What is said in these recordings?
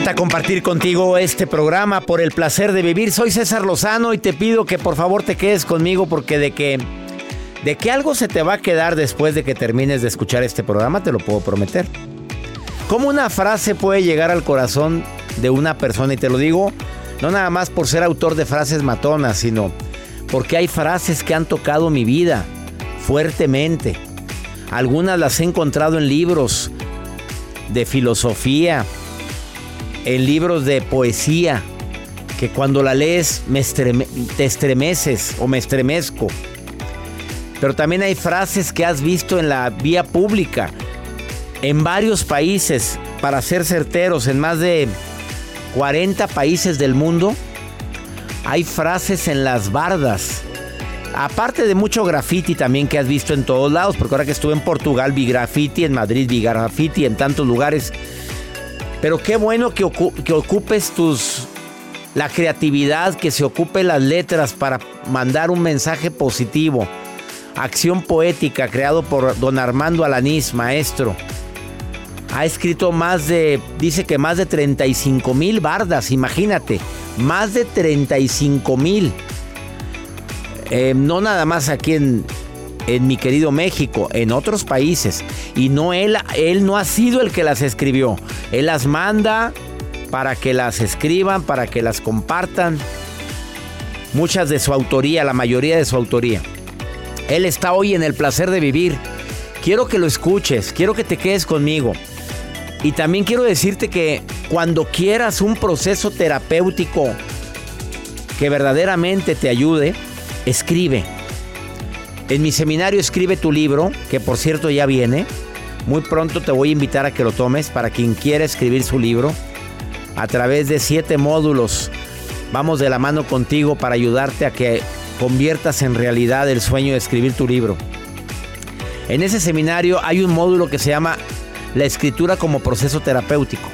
Encanta compartir contigo este programa por el placer de vivir. Soy César Lozano y te pido que por favor te quedes conmigo porque de que de que algo se te va a quedar después de que termines de escuchar este programa, te lo puedo prometer. ¿Cómo una frase puede llegar al corazón de una persona? Y te lo digo no nada más por ser autor de frases matonas, sino porque hay frases que han tocado mi vida fuertemente. Algunas las he encontrado en libros de filosofía, en libros de poesía, que cuando la lees me estreme, te estremeces o me estremezco. Pero también hay frases que has visto en la vía pública, en varios países, para ser certeros, en más de 40 países del mundo. Hay frases en las bardas. Aparte de mucho graffiti también que has visto en todos lados, porque ahora que estuve en Portugal vi graffiti, en Madrid vi graffiti, en tantos lugares. Pero qué bueno que, ocu que ocupes tus la creatividad, que se ocupe las letras para mandar un mensaje positivo. Acción poética creado por don Armando Alanís, maestro. Ha escrito más de, dice que más de 35 mil bardas, imagínate, más de 35 mil. Eh, no nada más aquí en, en mi querido México, en otros países. Y no él, él no ha sido el que las escribió. Él las manda para que las escriban, para que las compartan. Muchas de su autoría, la mayoría de su autoría. Él está hoy en el placer de vivir. Quiero que lo escuches, quiero que te quedes conmigo. Y también quiero decirte que cuando quieras un proceso terapéutico que verdaderamente te ayude, escribe. En mi seminario escribe tu libro, que por cierto ya viene. Muy pronto te voy a invitar a que lo tomes para quien quiera escribir su libro. A través de siete módulos vamos de la mano contigo para ayudarte a que conviertas en realidad el sueño de escribir tu libro. En ese seminario hay un módulo que se llama La escritura como proceso terapéutico.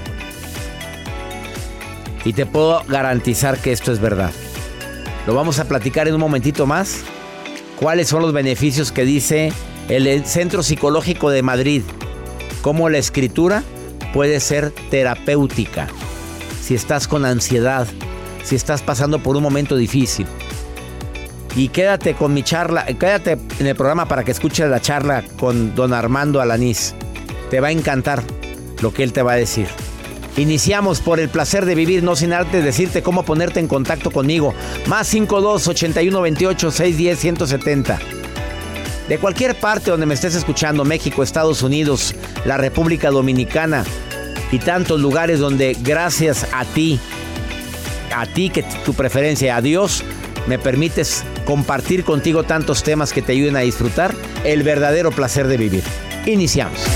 Y te puedo garantizar que esto es verdad. Lo vamos a platicar en un momentito más. ¿Cuáles son los beneficios que dice el Centro Psicológico de Madrid? Cómo la escritura puede ser terapéutica. Si estás con ansiedad, si estás pasando por un momento difícil. Y quédate con mi charla, quédate en el programa para que escuches la charla con don Armando Alanís. Te va a encantar lo que él te va a decir. Iniciamos por el placer de vivir, no sin antes decirte cómo ponerte en contacto conmigo. Más 52 81 28 610 170. de cualquier parte donde me estés escuchando, México, Estados Unidos, la República Dominicana y tantos lugares donde gracias a ti, a ti que tu preferencia, a Dios, me permites compartir contigo tantos temas que te ayuden a disfrutar el verdadero placer de vivir. Iniciamos.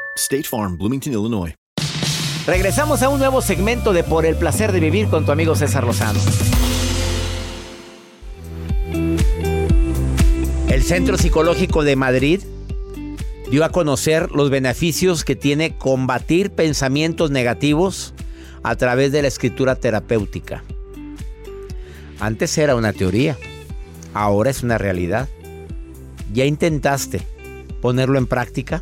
State Farm, Bloomington, Illinois. Regresamos a un nuevo segmento de Por el placer de vivir con tu amigo César Lozano. El Centro Psicológico de Madrid dio a conocer los beneficios que tiene combatir pensamientos negativos a través de la escritura terapéutica. Antes era una teoría, ahora es una realidad. ¿Ya intentaste ponerlo en práctica?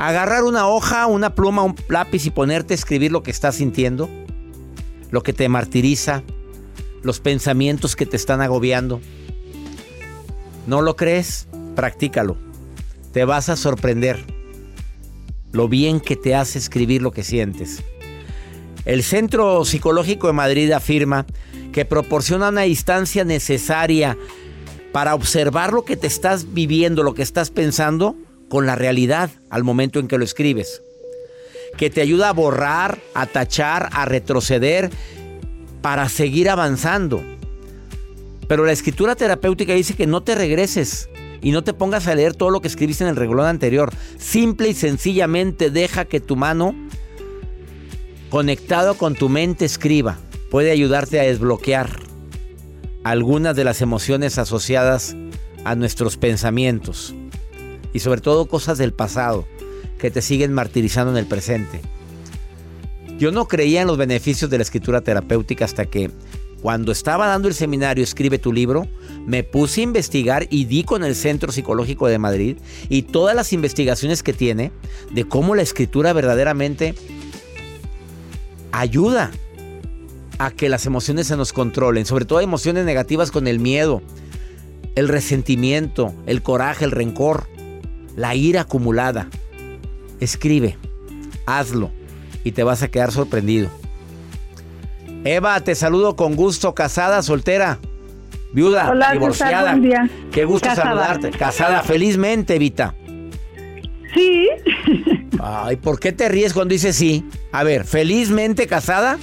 Agarrar una hoja, una pluma, un lápiz y ponerte a escribir lo que estás sintiendo, lo que te martiriza, los pensamientos que te están agobiando. ¿No lo crees? Practícalo. Te vas a sorprender lo bien que te hace escribir lo que sientes. El Centro Psicológico de Madrid afirma que proporciona una distancia necesaria para observar lo que te estás viviendo, lo que estás pensando con la realidad al momento en que lo escribes. Que te ayuda a borrar, a tachar, a retroceder para seguir avanzando. Pero la escritura terapéutica dice que no te regreses y no te pongas a leer todo lo que escribiste en el reglón anterior. Simple y sencillamente deja que tu mano, conectado con tu mente, escriba. Puede ayudarte a desbloquear algunas de las emociones asociadas a nuestros pensamientos y sobre todo cosas del pasado que te siguen martirizando en el presente. Yo no creía en los beneficios de la escritura terapéutica hasta que cuando estaba dando el seminario Escribe tu libro, me puse a investigar y di con el Centro Psicológico de Madrid y todas las investigaciones que tiene de cómo la escritura verdaderamente ayuda a que las emociones se nos controlen, sobre todo emociones negativas con el miedo, el resentimiento, el coraje, el rencor la ira acumulada. Escribe, hazlo y te vas a quedar sorprendido. Eva, te saludo con gusto, casada, soltera, viuda, Hola, divorciada. buen día. Qué gusto Casada. saludarte. Casada, felizmente, Evita. Sí. Ay, ¿por qué te ríes cuando dices sí? A ver, ¿felizmente casada?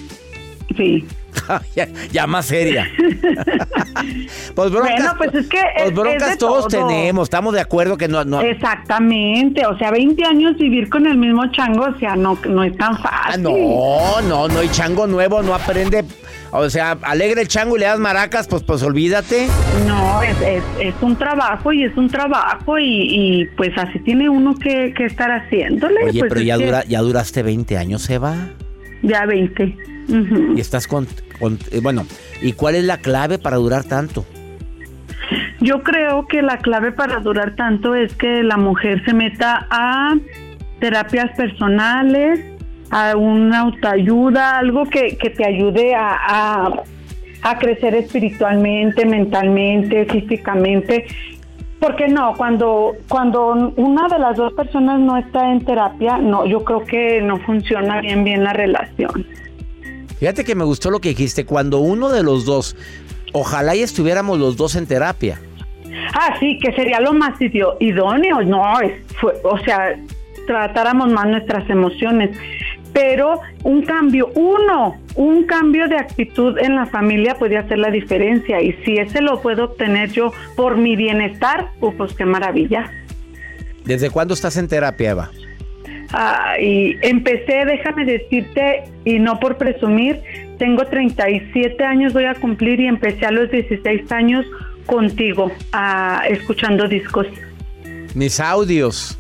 Sí. ya, ya más seria. pues broncas, Bueno, pues es que pues es- broncas es de todos todo. tenemos, estamos de acuerdo que no, no, Exactamente, o sea, 20 años vivir con el mismo chango, o sea, no, no es tan fácil. Ah, no, no, no, y chango nuevo no aprende. O sea, alegre el chango y le das maracas, pues, pues olvídate. No, es, es, es un trabajo y es un trabajo y, y, pues así tiene uno que, que estar haciéndole. Oye, pues pero ya, que dura, ya duraste 20 años, Eva. Ya 20. Y estás con, con- eh, Bueno, ¿y cuál es la clave para durar tanto? Yo creo que la clave para durar tanto es que la mujer se meta a terapias personales, a una autoayuda, algo que, que te ayude a, a, a crecer espiritualmente, mentalmente, físicamente. Porque no, cuando, cuando una de las dos personas no está en terapia, no, yo creo que no funciona bien bien la relación. Fíjate que me gustó lo que dijiste. Cuando uno de los dos, ojalá y estuviéramos los dos en terapia. Ah, sí, que sería lo más idóneo, no, es, fue- o sea, tratáramos más nuestras emociones. pero un cambio, uno, un cambio de actitud en la familia puede hacer la diferencia y si ese lo puedo obtener yo por mi bienestar, pues qué maravilla. ¿Desde cuándo estás en terapia, Eva? Ah, y empecé, déjame decirte, y no por presumir, tengo 37 años, voy a cumplir y empecé a los 16 años contigo, ah, escuchando discos. Mis audios.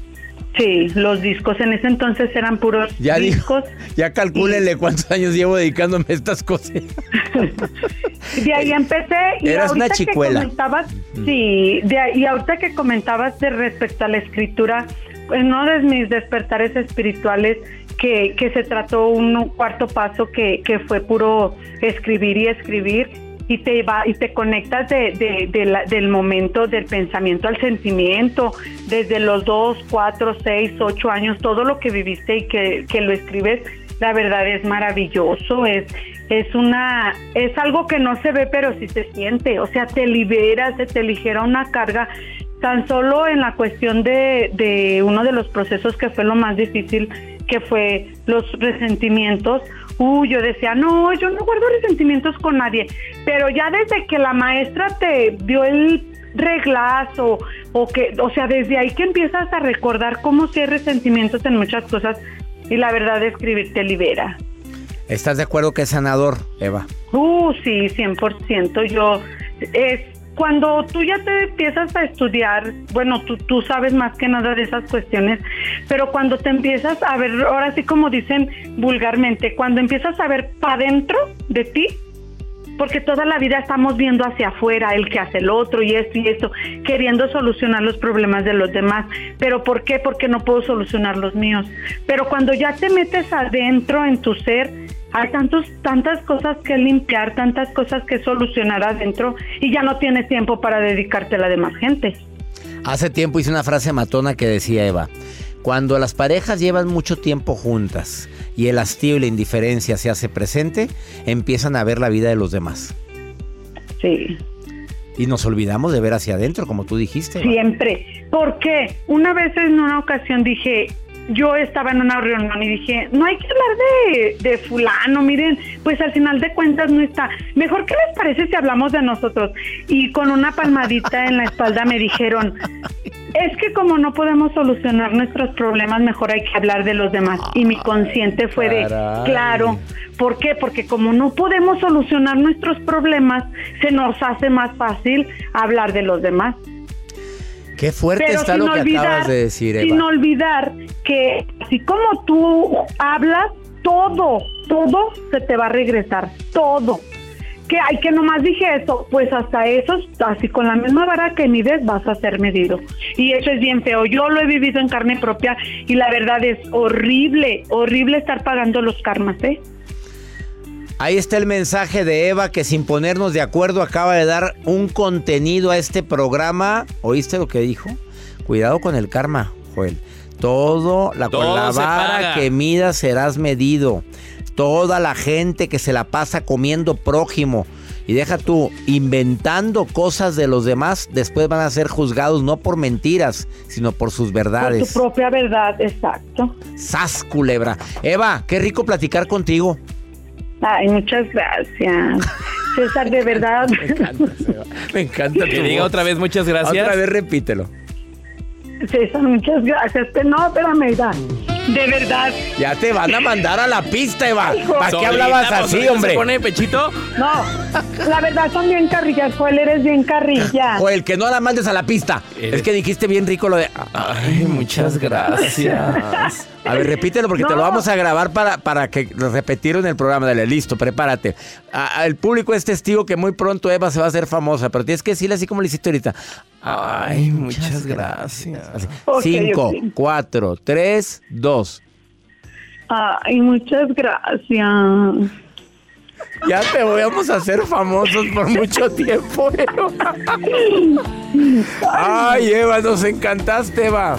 Sí, los discos en ese entonces eran puros ya discos. ya calcúlenle cuántos años llevo dedicándome a estas cosas. de ahí empecé. Y Eras una chicuela. Que comentabas, sí, de y ahorita que comentabas de respecto a la escritura, uno de mis despertares espirituales que, que se trató un cuarto paso que, que fue puro escribir y escribir y te va y te conectas de, del momento del pensamiento al sentimiento desde los dos, cuatro, seis, ocho años todo lo que viviste y que, que lo escribes la verdad es maravilloso es es una es algo que no se ve pero sí se siente o sea te liberas se te ligera una carga tan solo en la cuestión de, de uno de los procesos que fue lo más difícil que fue los resentimientos Uy, yo decía, no, yo no guardo resentimientos con nadie, pero ya desde que la maestra te dio el reglazo o que, o sea, desde ahí que empiezas a recordar cómo si hay resentimientos en muchas cosas y la verdad de escribir te libera. ¿Estás de acuerdo que es sanador, Eva? Uh, sí, 100%. Yo es cuando tú ya te empiezas a estudiar, bueno, tú, tú sabes más que nada de esas cuestiones, pero cuando te empiezas a ver, ahora sí como dicen vulgarmente, cuando empiezas a ver para dentro de ti, porque toda la vida estamos viendo hacia afuera el que hace el otro y esto y esto, queriendo solucionar los problemas de los demás. ¿Pero por qué? Porque no puedo solucionar los míos. Pero cuando ya te metes adentro en tu ser, hay tantos, tantas cosas que limpiar, tantas cosas que solucionar adentro y ya no tienes tiempo para dedicarte a la demás gente. Hace tiempo hice una frase matona que decía Eva, cuando las parejas llevan mucho tiempo juntas y el hastío y la indiferencia se hace presente, empiezan a ver la vida de los demás. Sí. Y nos olvidamos de ver hacia adentro, como tú dijiste. Siempre. Porque una vez en una ocasión dije, yo estaba en una reunión y dije, no hay que hablar de, de, fulano, miren, pues al final de cuentas no está. Mejor, ¿qué les parece si hablamos de nosotros? Y con una palmadita en la espalda me dijeron, es que como no podemos solucionar nuestros problemas, mejor hay que hablar de los demás. Y mi consciente fue de, claro, ¿por qué? Porque como no podemos solucionar nuestros problemas, se nos hace más fácil hablar de los demás. Qué fuerte está lo que acabas de decir, Eva. Sin olvidar que así como tú hablas, todo, todo se te va a regresar, todo. Que hay que nomás dije eso, pues hasta eso, así con la misma vara que mides vas a ser medido. Y eso es bien feo. Yo lo he vivido en carne propia y la verdad es horrible, horrible estar pagando los karmas, ¿eh? Ahí está el mensaje de Eva que sin ponernos de acuerdo acaba de dar un contenido a este programa. ¿Oíste lo que dijo? Cuidado con el karma, Joel. Todo, la, con la vara que mida serás medido. Toda la gente que se la pasa comiendo prójimo y deja tú inventando cosas de los demás, después van a ser juzgados no por mentiras, sino por sus verdades. Por tu propia verdad, exacto. Sas culebra. Eva, qué rico platicar contigo. Ay, muchas gracias. César, de verdad. Me encanta, Me encanta Que diga otra vez muchas gracias. Otra vez repítelo. César, muchas gracias. No, espérame, da. De verdad. Ya te van a mandar a la pista, Eva. ¿Para qué hablabas así, hombre? ¿Se pone pechito? No, la verdad son bien carrillas, Joel, eres bien carrilla. O el que no la mandes a la pista. Es que dijiste bien rico lo de... Ay, muchas gracias. A ver, repítelo porque te lo vamos a grabar para, para que repetirlo en el programa. Dale, listo, prepárate. el público es testigo que muy pronto Eva se va a hacer famosa, pero tienes que decirle así como le hiciste ahorita. Ay, muchas, gracias. Cinco, cuatro, tres, dos. Ay, muchas gracias. Ya te vamos a hacer famosos por mucho tiempo, Eva. Ay, Eva, nos encantaste, Eva.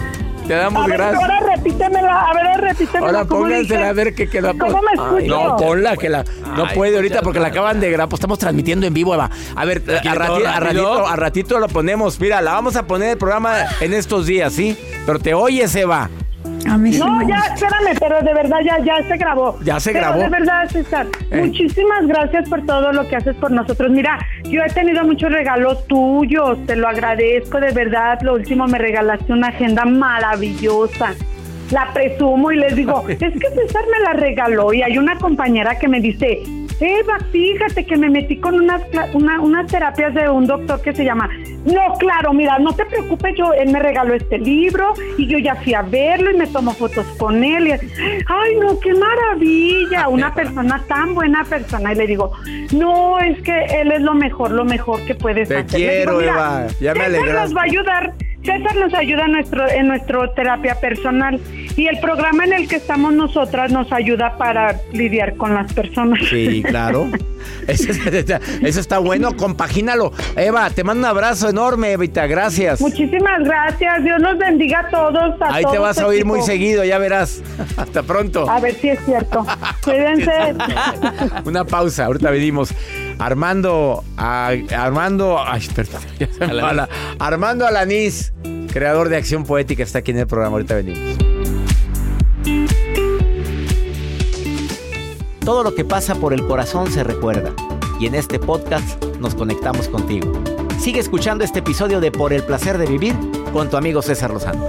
Te damos a ver, gracias. Ahora repítemela, a ver, repítemela. Ahora póngansela a ver que queda. ¿Cómo me escucho? no, ponla, que la. No Ay, puede ahorita porque la acaban de grabar. Pues estamos transmitiendo en vivo, Eva. A ver, a, ratito, a ratito lo ponemos. Mira, la vamos a poner el programa en estos días, ¿sí? Pero te oyes, Eva. A mí no, ya, espérame, pero de verdad ya, ya se grabó. Ya se pero grabó. De verdad, César, eh. muchísimas gracias por todo lo que haces por nosotros. Mira, yo he tenido muchos regalos tuyos, te lo agradezco de verdad. Lo último me regalaste una agenda maravillosa. La presumo y les digo, es que César me la regaló y hay una compañera que me dice, Eva, fíjate que me metí con unas, una, unas terapias de un doctor que se llama. No, claro, mira, no te preocupes, yo, él me regaló este libro y yo ya fui a verlo y me tomo fotos con él. Y, Ay, no, qué maravilla, una persona tan buena persona. Y le digo, no, es que él es lo mejor, lo mejor que puedes te hacer. Quiero, digo, Eva, ya me alegraste. nos va a ayudar César nos ayuda en nuestro, en nuestro terapia personal y el programa en el que estamos nosotras nos ayuda para lidiar con las personas. Sí, claro. Eso, eso, está bueno, compagínalo. Eva, te mando un abrazo enorme, Evita, gracias. Muchísimas gracias, Dios nos bendiga a todos. A Ahí todos te vas a oír muy seguido, ya verás. Hasta pronto. A ver si es cierto. Cuídense. Una pausa, ahorita venimos. Armando, a, Armando, ay, perdón, ya se me la, Armando Alanís, creador de Acción Poética, está aquí en el programa, ahorita venimos. Todo lo que pasa por el corazón se recuerda y en este podcast nos conectamos contigo. Sigue escuchando este episodio de Por el placer de vivir con tu amigo César Lozano.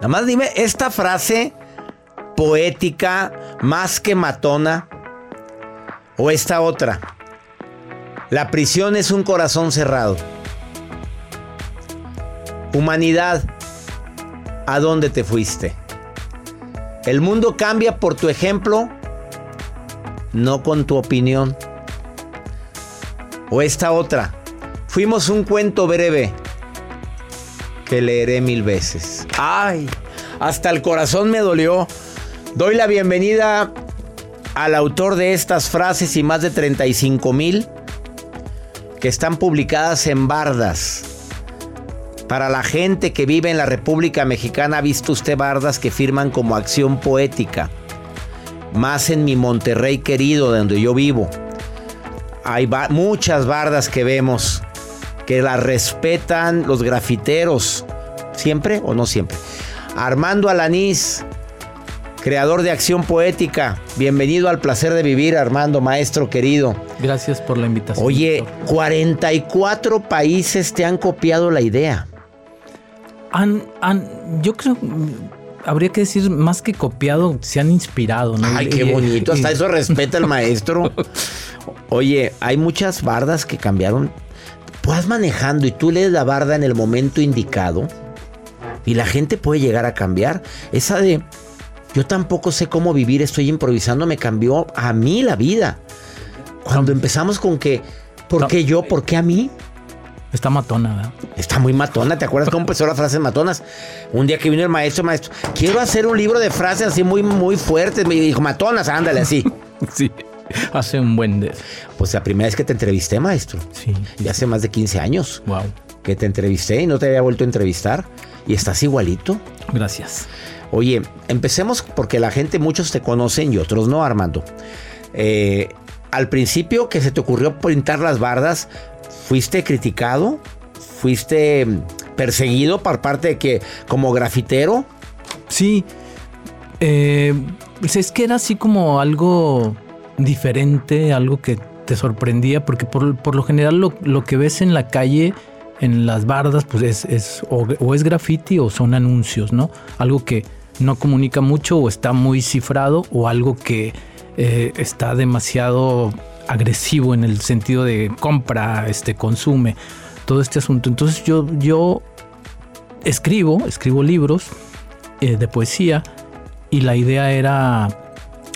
Nada más dime esta frase poética, más que matona, o esta otra. La prisión es un corazón cerrado. Humanidad, ¿a dónde te fuiste? El mundo cambia por tu ejemplo, no con tu opinión. O esta otra. Fuimos un cuento breve que leeré mil veces. ¡Ay! Hasta el corazón me dolió. Doy la bienvenida al autor de estas frases y más de 35 mil que están publicadas en bardas. Para la gente que vive en la República Mexicana, ha visto usted bardas que firman como acción poética. Más en mi Monterrey querido, donde yo vivo. Hay muchas bardas que vemos que la respetan los grafiteros. ¿Siempre o no siempre? Armando Alanís, creador de Acción Poética. Bienvenido al placer de vivir, Armando, maestro querido. Gracias por la invitación. Oye, 44 países te han copiado la idea. Han, han, yo creo, habría que decir más que copiado, se han inspirado. ¿no? Ay, qué bonito, hasta eso respeta el maestro. Oye, hay muchas bardas que cambiaron. Vas manejando y tú lees la barda en el momento indicado y la gente puede llegar a cambiar. Esa de yo tampoco sé cómo vivir, estoy improvisando, me cambió a mí la vida. Cuando empezamos con que, ¿por qué yo? ¿Por qué a mí? Está matona, ¿verdad? Está muy matona. ¿Te acuerdas cómo empezó las frases matonas? Un día que vino el maestro, maestro, quiero hacer un libro de frases así muy, muy fuertes. Me dijo, matonas, ándale así. sí. Hace un buen de... Pues la primera vez que te entrevisté, maestro. Sí. Y hace más de 15 años. Wow. Que te entrevisté y no te había vuelto a entrevistar. Y estás igualito. Gracias. Oye, empecemos porque la gente, muchos te conocen y otros no, Armando. Eh, al principio que se te ocurrió pintar las bardas, ¿fuiste criticado? ¿Fuiste perseguido por parte de que como grafitero? Sí. Eh, pues es que era así como algo diferente, algo que te sorprendía, porque por, por lo general lo, lo, que ves en la calle, en las bardas, pues es, es o, es graffiti o son anuncios, ¿no? Algo que no comunica mucho o está muy cifrado o algo que eh, está demasiado agresivo en el sentido de compra, este, consume, todo este asunto. Entonces yo, yo escribo, escribo libros eh, de poesía y la idea era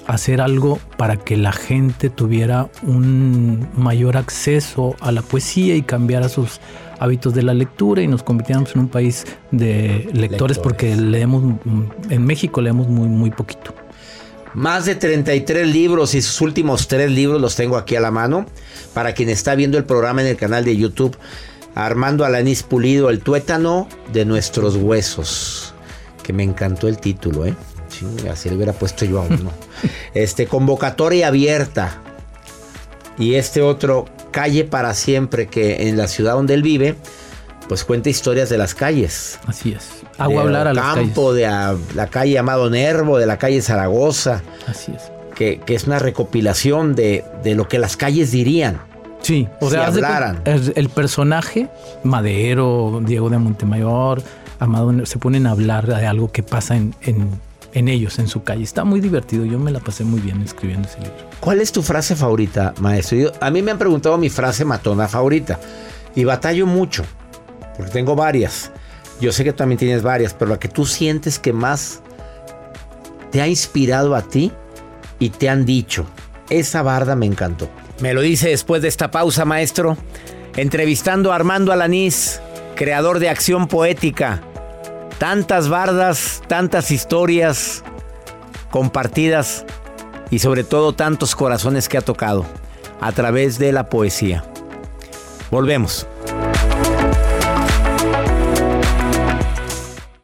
hacer algo para que la gente tuviera un mayor acceso a la poesía y cambiara sus hábitos de la lectura y nos convirtiéramos en un país de lectores, Lectores. porque leemos, mm, en México leemos muy, muy poquito. Más de 33 libros y sus últimos tres libros los tengo aquí a la mano. Para quien está viendo el programa en el canal de YouTube, Armando Alanís Pulido, El tuétano de nuestros huesos. Que me encantó el título, ¿eh? Chinga, así le hubiera puesto yo a uno. este, convocatoria abierta. Y este otro, Calle para siempre, que en la ciudad donde él vive, pues cuenta historias de las calles. Así es. Hago hablar a las Campo, de a- la calle Amado Nervo, de la calle Zaragoza. Así es. Que, que es una recopilación de, de lo que las calles dirían. Sí, o si sea, cu- hablaran. el, el personaje, Madero, Diego de Montemayor, Amado, se ponen a hablar de algo que pasa en, en- en ellos, en su calle. Está muy divertido. Yo me la pasé muy bien escribiendo ese libro. ¿Cuál es tu frase favorita, maestro? Yo- a mí me han preguntado mi frase matona favorita. Y batallo mucho, porque tengo varias. Yo sé que tú también tienes varias, pero la que tú sientes que más te ha inspirado a ti y te han dicho, esa barda me encantó. Me lo dice después de esta pausa, maestro. Entrevistando a Armando Alanís, creador de Acción Poética. Tantas bardas, tantas historias compartidas y sobre todo tantos corazones que ha tocado a través de la poesía. Volvemos.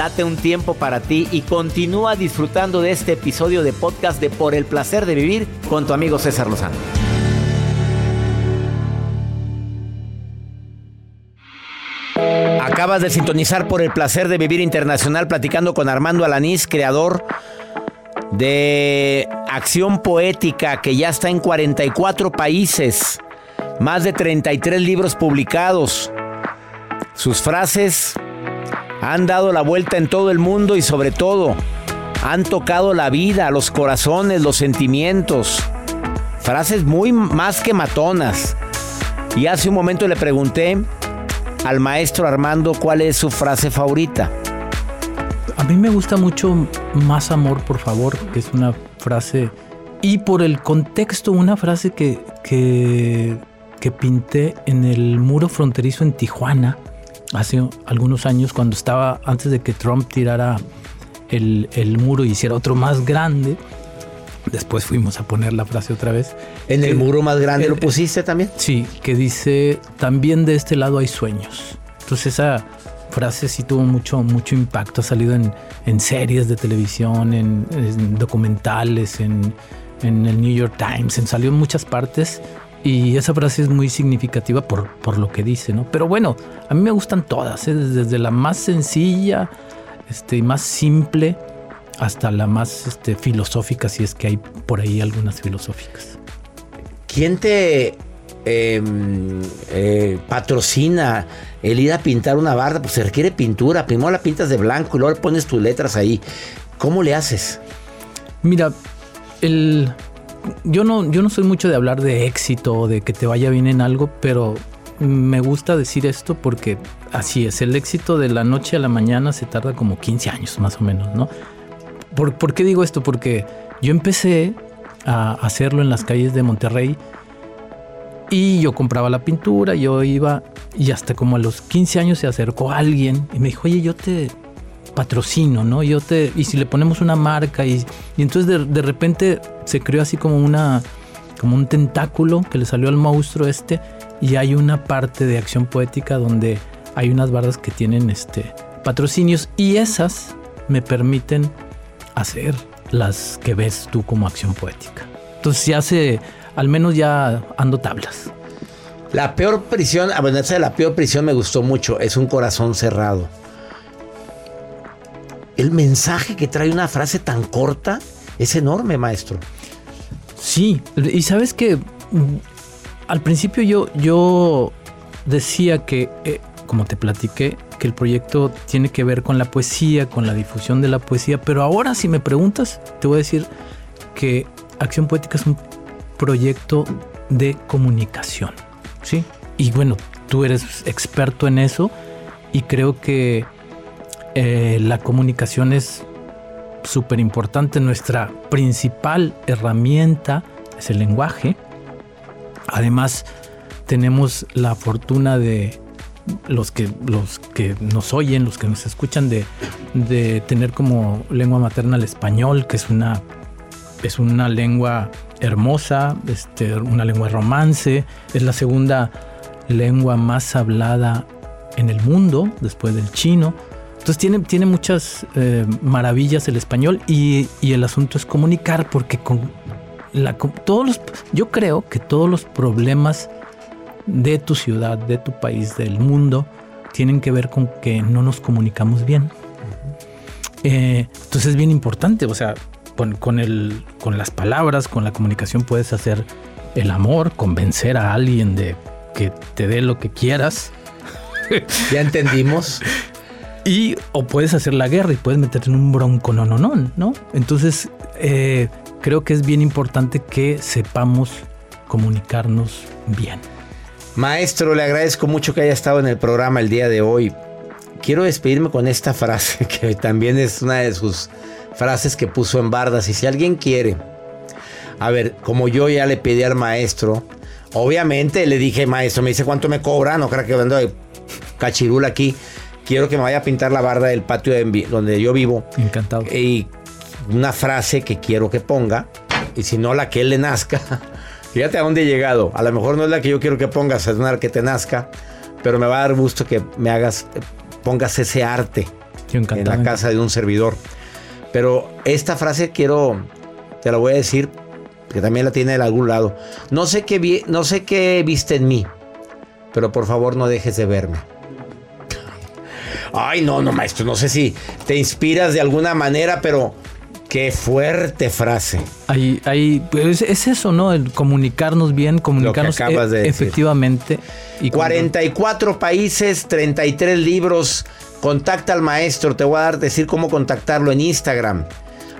Date un tiempo para ti y continúa disfrutando de este episodio de podcast de Por el placer de vivir con tu amigo César Lozano. Acabas de sintonizar por el placer de vivir internacional platicando con Armando Alanís, creador de Acción Poética que ya está en 44 países, más de 33 libros publicados. Sus frases han dado la vuelta en todo el mundo y sobre todo han tocado la vida, los corazones, los sentimientos. Frases muy más que matonas. Y hace un momento le pregunté al maestro Armando cuál es su frase favorita. A mí me gusta mucho Más amor, por favor, que es una frase. Y por el contexto, una frase que, que, pinté en el muro fronterizo en Tijuana hace algunos años, cuando estaba antes de que Trump tirara el, el muro y hiciera otro más grande. Después fuimos a poner la frase otra vez. ¿En el muro más grande el- lo pusiste también? Sí, que dice, también de este lado hay sueños. Entonces esa frase sí tuvo mucho, mucho impacto, ha salido en, en series de televisión, en, en documentales, en, en el New York Times, en, salió en muchas partes. Y esa frase es muy significativa por, por lo que dice, ¿no? Pero bueno, a mí me gustan todas, ¿eh? desde, la más sencilla este, más simple hasta la más este, filosófica, si es que hay por ahí algunas filosóficas. ¿Quién te eh, eh, patrocina el ir a pintar una barda? Pues se requiere pintura. Primero la pintas de blanco y luego pones tus letras ahí. ¿Cómo le haces? Mira, el, yo, no, yo no soy mucho de hablar de éxito o de que te vaya bien en algo, pero me gusta decir esto porque así es. El éxito de la noche a la mañana se tarda como 15 años más o menos, ¿no? ¿Por, por qué digo esto? Porque yo empecé a hacerlo en las calles de Monterrey y yo compraba la pintura, yo iba y hasta como a los 15 años se acercó alguien y me dijo, oye, yo te patrocino, ¿no? Yo te, y si le ponemos una marca y, entonces de, de repente se creó así como una, como un tentáculo que le salió al monstruo este y hay una parte de acción poética donde hay unas bardas que tienen este patrocinios y esas me permiten hacer las que ves tú como acción poética. Entonces ya hace, al menos ya ando tablas. La peor prisión, ah, esa de la peor prisión me gustó mucho, es un corazón cerrado. El mensaje que trae una frase tan corta es enorme, maestro. Sí, y sabes que mm, al principio yo, yo decía que, eh, como te platiqué, que el proyecto tiene que ver con la poesía, con la difusión de la poesía, pero ahora si me preguntas, te voy a decir que Acción Poética es un proyecto de comunicación, ¿sí? Y bueno, tú eres experto en eso y creo que eh, la comunicación es súper importante. Nuestra principal herramienta es el lenguaje. Además, tenemos la fortuna de los que, los que nos oyen, los que nos escuchan, de, de tener como lengua materna el español, que es una, es una lengua hermosa, este, una lengua romance, es la segunda lengua más hablada en el mundo, después del chino. Entonces tiene, tiene muchas eh, maravillas el español y, y, el asunto es comunicar porque con la, con todos los, yo creo que todos los problemas de tu ciudad, de tu país, del mundo, tienen que ver con que no nos comunicamos bien. Eh, entonces es bien importante, o sea, con, con, el, con las palabras, con la comunicación puedes hacer el amor, convencer a alguien de que te dé lo que quieras. Ya entendimos. Y o puedes hacer la guerra y puedes meterte en un bronco no, no, no, ¿no? Entonces eh, creo que es bien importante que sepamos comunicarnos bien. Maestro, le agradezco mucho que haya estado en el programa el día de hoy. Quiero despedirme con esta frase que también es una de sus frases que puso en Bardas. Y si alguien quiere, a ver, como yo ya le pedí al maestro, obviamente le dije, maestro, me dice cuánto me cobra, no creo que vendo cachirula aquí quiero que me vaya a pintar la barda del patio de donde yo vivo. Encantado. Y una frase que quiero que ponga, y si no la que él le nazca. Fíjate a dónde he llegado. A lo mejor no es la que yo quiero que pongas, es una que te nazca, pero me va a dar gusto que me hagas, pongas ese arte en la casa de un servidor. Pero esta frase quiero, te la voy a decir, que también la tiene de algún lado. No sé qué, vi, no sé qué viste en mí, pero por favor no dejes de verme. Ay, no, no, maestro, no sé si te inspiras de alguna manera, pero qué fuerte frase. Ahí, ahí, pues es eso, ¿no? El comunicarnos bien, comunicarnos Lo que acabas de efectivamente. Y 44 países, 33 libros. Contacta al maestro, te voy a dar decir cómo contactarlo en Instagram.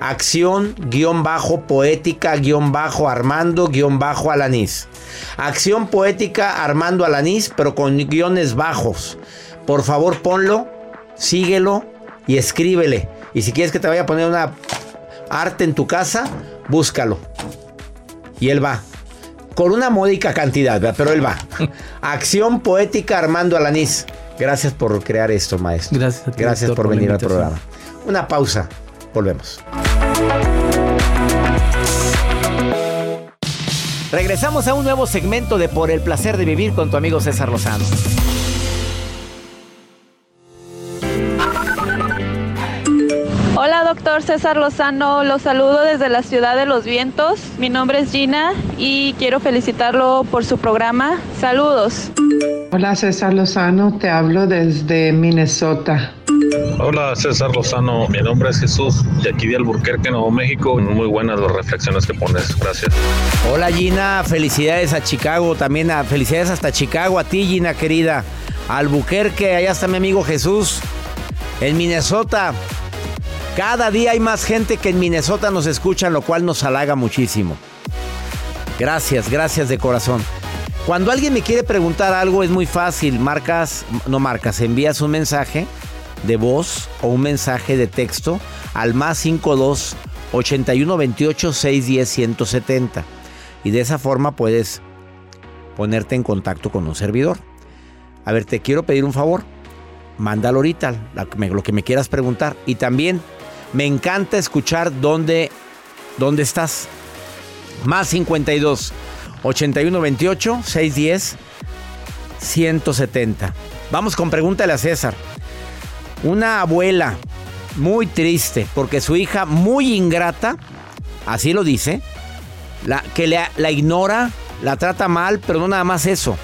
Acción guion bajo poética guion bajo Armando guion bajo Alanís. Acción poética Armando Alanís, pero con guiones bajos. Por favor, ponlo síguelo y escríbele. Y si quieres que te vaya a poner una arte en tu casa, búscalo. Y él va. Con una módica cantidad, ¿verdad? pero él va. Acción poética Armando Alanís. Gracias por crear esto, maestro. Gracias, a ti, Gracias doctor, por la venir al programa. Una pausa. Volvemos. Regresamos a un nuevo segmento de Por el placer de vivir con tu amigo César Lozano. Doctor César Lozano. Los saludo desde la ciudad de Los Vientos. Mi nombre es Gina y quiero felicitarlo por su programa. Saludos. Hola, César Lozano. Te hablo desde Minnesota. Hola César Lozano, mi nombre es Jesús de aquí de Alburquerque, Nuevo México. Muy buenas las reflexiones que pones, gracias. Hola Gina, felicidades a Chicago, también a, felicidades hasta Chicago, a ti Gina querida. Albuquerque, allá está mi amigo Jesús. En Minnesota, cada día hay más gente que en Minnesota nos escuchan, lo cual nos halaga muchísimo. Gracias, gracias de corazón. Cuando alguien me quiere preguntar algo es muy fácil, marcas, no marcas, envías un mensaje de voz o un mensaje de texto al más 52 81 28 610 170 y de esa forma puedes ponerte en contacto con un servidor. A ver, te quiero pedir un favor. Mándalo ahorita lo que me quieras preguntar y también me encanta escuchar dónde dónde estás. Más 52 81 28 610 170. Vamos con pregúntale a César. Una abuela muy triste porque su hija muy ingrata, así lo dice, que la ignora, la trata mal, pero no nada más eso,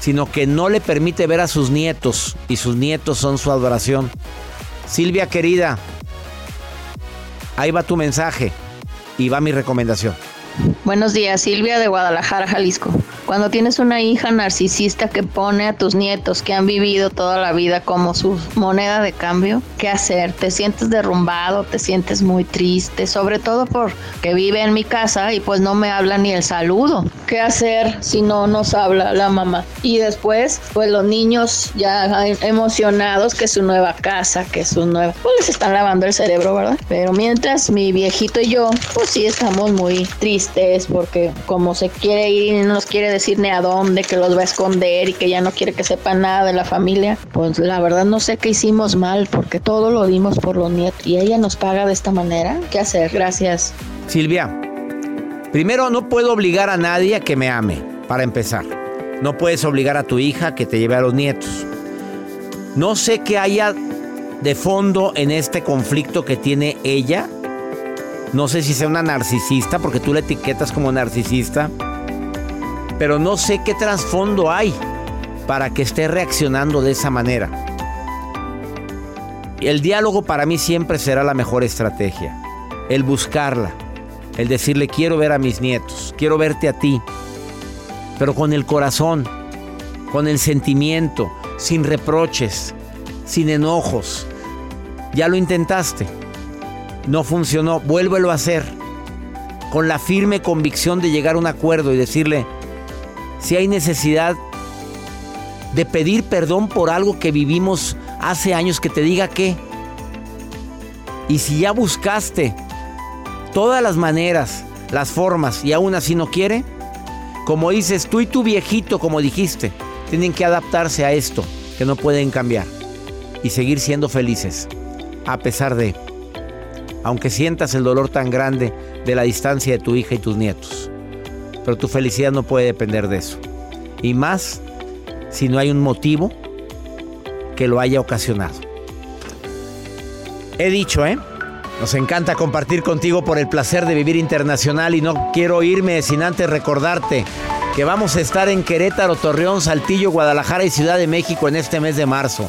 sino que no le permite ver a sus nietos y sus nietos son su adoración. Silvia querida, ahí va tu mensaje y va mi recomendación. Buenos días, Silvia de Guadalajara, Jalisco. Cuando tienes una hija narcisista que pone a tus nietos que han vivido toda la vida como su moneda de cambio, ¿qué hacer? ¿Te sientes derrumbado? ¿Te sientes muy triste? Sobre todo porque vive en mi casa y pues no me habla ni el saludo. ¿Qué hacer si no nos habla la mamá? Y después, pues los niños ya emocionados que su nueva casa, que su nueva... Pues les están lavando el cerebro, ¿verdad? Pero mientras mi viejito y yo, pues sí estamos muy tristes porque como se quiere ir y no nos quiere decir ni a dónde, que los va a esconder y que ya no quiere que sepa nada de la familia, pues la verdad no sé qué hicimos mal porque todo lo dimos por los nietos y ella nos paga de esta manera. ¿Qué hacer? Gracias. Silvia, primero no puedo obligar a nadie a que me ame, para empezar. No puedes obligar a tu hija que te lleve a los nietos. No sé qué haya de fondo en este conflicto que tiene ella. No sé si sea una narcisista, porque tú la etiquetas como narcisista pero no sé qué trasfondo hay para que esté reaccionando de esa manera. El diálogo para mí siempre será la mejor estrategia. El buscarla, el decirle quiero ver a mis nietos, quiero verte a ti, pero con el corazón, con el sentimiento, sin reproches, sin enojos. Ya lo intentaste, no funcionó, vuélvelo a hacer, con la firme convicción de llegar a un acuerdo y decirle, si hay necesidad de pedir perdón por algo que vivimos hace años, que te diga qué. Y si ya buscaste todas las maneras, las formas y aún así no quiere, como dices, tú y tu viejito, como dijiste, tienen que adaptarse a esto, que no pueden cambiar y seguir siendo felices, a pesar de, aunque sientas el dolor tan grande de la distancia de tu hija y tus nietos. Pero tu felicidad no puede depender de eso. Y más si no hay un motivo que lo haya ocasionado. He dicho, ¿eh? Nos encanta compartir contigo por el placer de vivir internacional y no quiero irme sin antes recordarte que vamos a estar en Querétaro, Torreón, Saltillo, Guadalajara y Ciudad de México en este mes de marzo.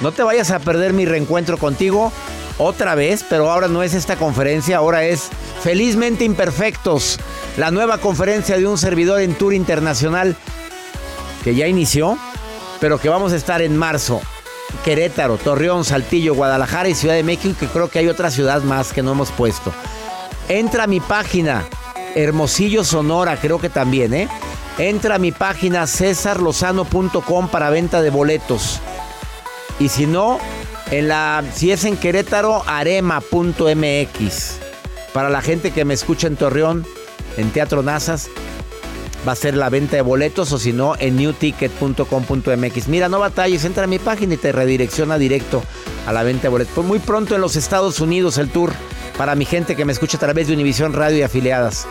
No te vayas a perder mi reencuentro contigo otra vez, pero ahora no es esta conferencia, ahora es Felizmente Imperfectos, la nueva conferencia de un servidor en tour internacional que ya inició, pero que vamos a estar en marzo. Querétaro, Torreón, Saltillo, Guadalajara y Ciudad de México, que creo que hay otra ciudad más que no hemos puesto. Entra a mi página, Hermosillo Sonora, creo que también, ¿eh? Entra a mi página cesarlozano.com para venta de boletos. Y si no, en la, si es en Querétaro, arema.mx. Para la gente que me escucha en Torreón, en Teatro Nazas, va a ser la venta de boletos o si no, en newticket.com.mx. Mira, no batalles, entra a mi página y te redirecciona directo a la venta de boletos. Pues muy pronto en los Estados Unidos el tour para mi gente que me escucha a través de Univisión Radio y afiliadas.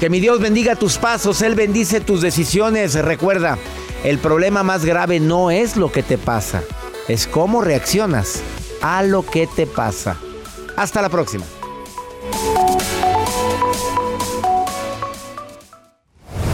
Que mi Dios bendiga tus pasos, Él bendice tus decisiones. Recuerda, el problema más grave no es lo que te pasa, es cómo reaccionas a lo que te pasa. Hasta la próxima.